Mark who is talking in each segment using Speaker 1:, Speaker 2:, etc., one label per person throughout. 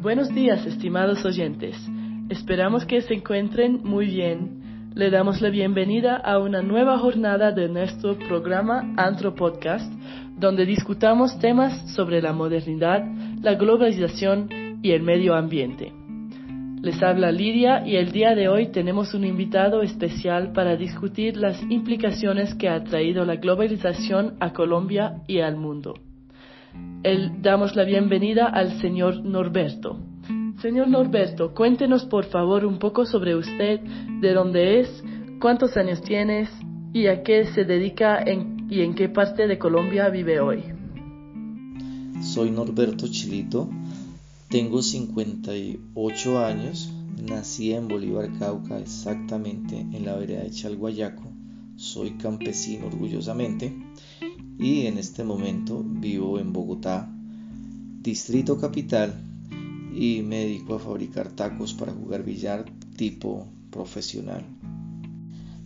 Speaker 1: Buenos días, estimados oyentes. Esperamos que se encuentren muy bien. Le damos la bienvenida a una nueva jornada de nuestro programa Antro Podcast, donde discutamos temas sobre la modernidad, la globalización y el medio ambiente. Les habla Lidia y el día de hoy tenemos un invitado especial para discutir las implicaciones que ha traído la globalización a Colombia y al mundo. Damos la bienvenida al señor Norberto. Señor Norberto, cuéntenos por favor un poco sobre usted, de dónde es, cuántos años tienes y a qué se dedica y en qué parte de Colombia vive hoy.
Speaker 2: Soy Norberto Chilito, tengo 58 años, nací en Bolívar, Cauca, exactamente en la vereda de Chalguayaco. Soy campesino orgullosamente y en este momento vivo en Bogotá, Distrito Capital, y me dedico a fabricar tacos para jugar billar tipo profesional.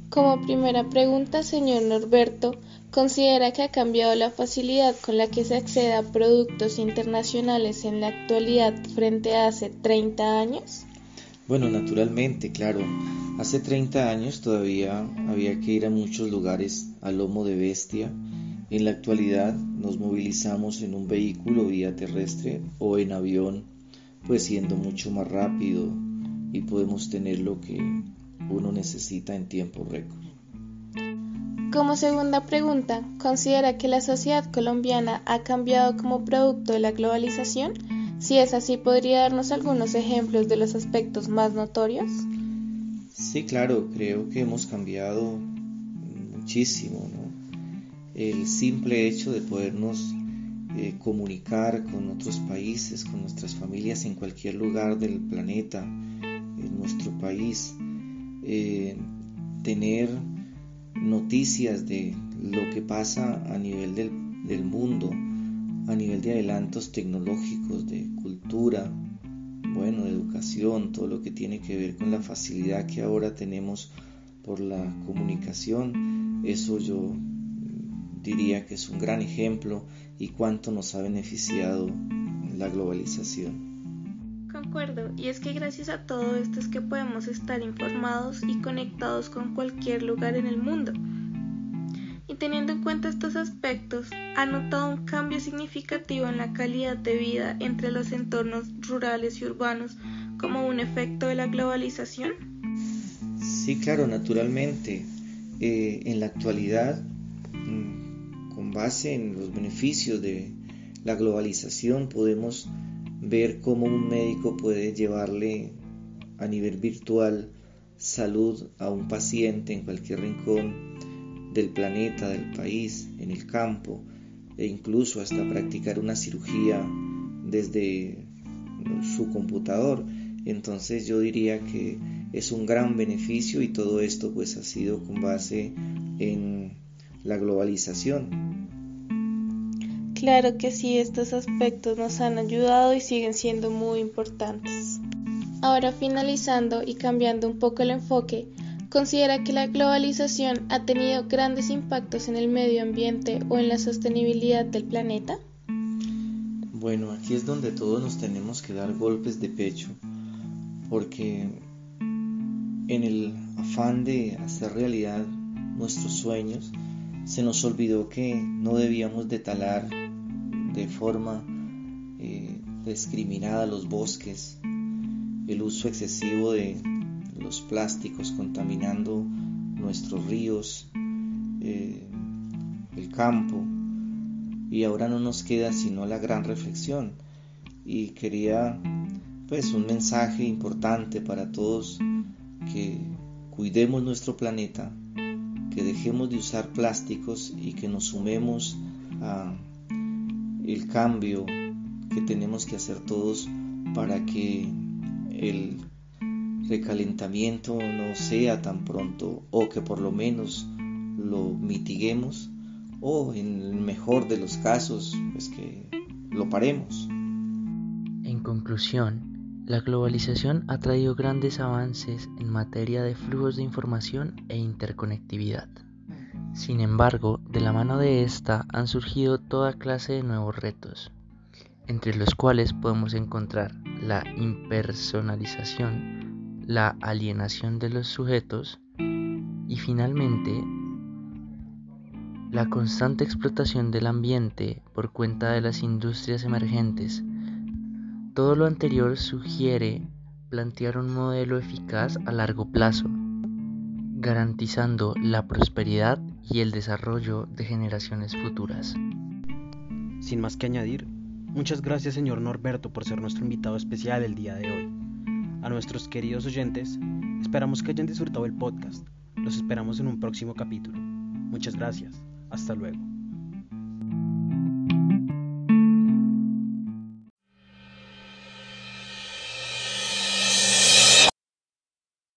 Speaker 3: Como primera pregunta, señor Norberto, ¿Considera que ha cambiado la facilidad con la que se accede a productos internacionales en la actualidad frente a hace 30 años?
Speaker 2: Bueno, naturalmente, claro. Hace 30 años todavía había que ir a muchos lugares a lomo de bestia. En la actualidad nos movilizamos en un vehículo vía terrestre o en avión, pues siendo mucho más rápido y podemos tener lo que uno necesita en tiempo récord.
Speaker 3: Como segunda pregunta, ¿considera que la sociedad colombiana ha cambiado como producto de la globalización? Si es así, ¿podría darnos algunos ejemplos de los aspectos más notorios?
Speaker 2: Sí, claro, creo que hemos cambiado muchísimo. El simple hecho de podernos eh, comunicar con otros países, con nuestras familias en cualquier lugar del planeta, en nuestro país, eh, tener noticias de lo que pasa a nivel del, mundo, a nivel de adelantos tecnológicos, de cultura, bueno, de educación, todo lo que tiene que ver con la facilidad que ahora tenemos por la comunicación, eso yo diría que es un gran ejemplo y cuánto nos ha beneficiado la globalización.
Speaker 3: Concuerdo, y es que gracias a todo esto es que podemos estar informados y conectados con cualquier lugar en el mundo. Y teniendo en cuenta estos aspectos, ¿ha notado un cambio significativo en la calidad de vida entre los entornos rurales y urbanos como un efecto de la globalización?
Speaker 2: Sí, claro, naturalmente. Eh, en la actualidad, mm, con base en los beneficios de la globalización, podemos ver cómo un médico puede llevarle a nivel virtual salud a un paciente en cualquier rincón del planeta, del país, en el campo, e incluso hasta practicar una cirugía desde su computador. Entonces yo diría que es un gran beneficio y todo esto pues ha sido con base en la globalización.
Speaker 3: Claro que sí, estos aspectos nos han ayudado y siguen siendo muy importantes. Ahora finalizando y cambiando un poco el enfoque, ¿considera que la globalización ha tenido grandes impactos en el medio ambiente o en la sostenibilidad del planeta?
Speaker 2: Bueno, aquí es donde todos nos tenemos que dar golpes de pecho, porque en el afán de hacer realidad nuestros sueños, se nos olvidó que no debíamos de talar de forma eh, discriminada los bosques, el uso excesivo de los plásticos contaminando nuestros ríos, eh, el campo, y ahora no nos queda sino la gran reflexión. Y quería pues un mensaje importante para todos que cuidemos nuestro planeta, que dejemos de usar plásticos y que nos sumemos a el cambio que tenemos que hacer todos para que el recalentamiento no sea tan pronto o que por lo menos lo mitiguemos o en el mejor de los casos pues que lo paremos.
Speaker 4: En conclusión, la globalización ha traído grandes avances en materia de flujos de información e interconectividad. Sin embargo, de la mano de esta han surgido toda clase de nuevos retos. entre los cuales podemos encontrar la impersonalización, la alienación de los sujetos y finalmente la constante explotación del ambiente por cuenta de las industrias emergentes. Todo lo anterior sugiere plantear un modelo eficaz a largo plazo, garantizando la prosperidad y el desarrollo de generaciones futuras.
Speaker 5: Sin más que añadir, muchas gracias señor Norberto por ser nuestro invitado especial el día de hoy. A nuestros queridos oyentes, esperamos que hayan disfrutado el podcast. Los esperamos en un próximo capítulo. Muchas gracias. Hasta luego.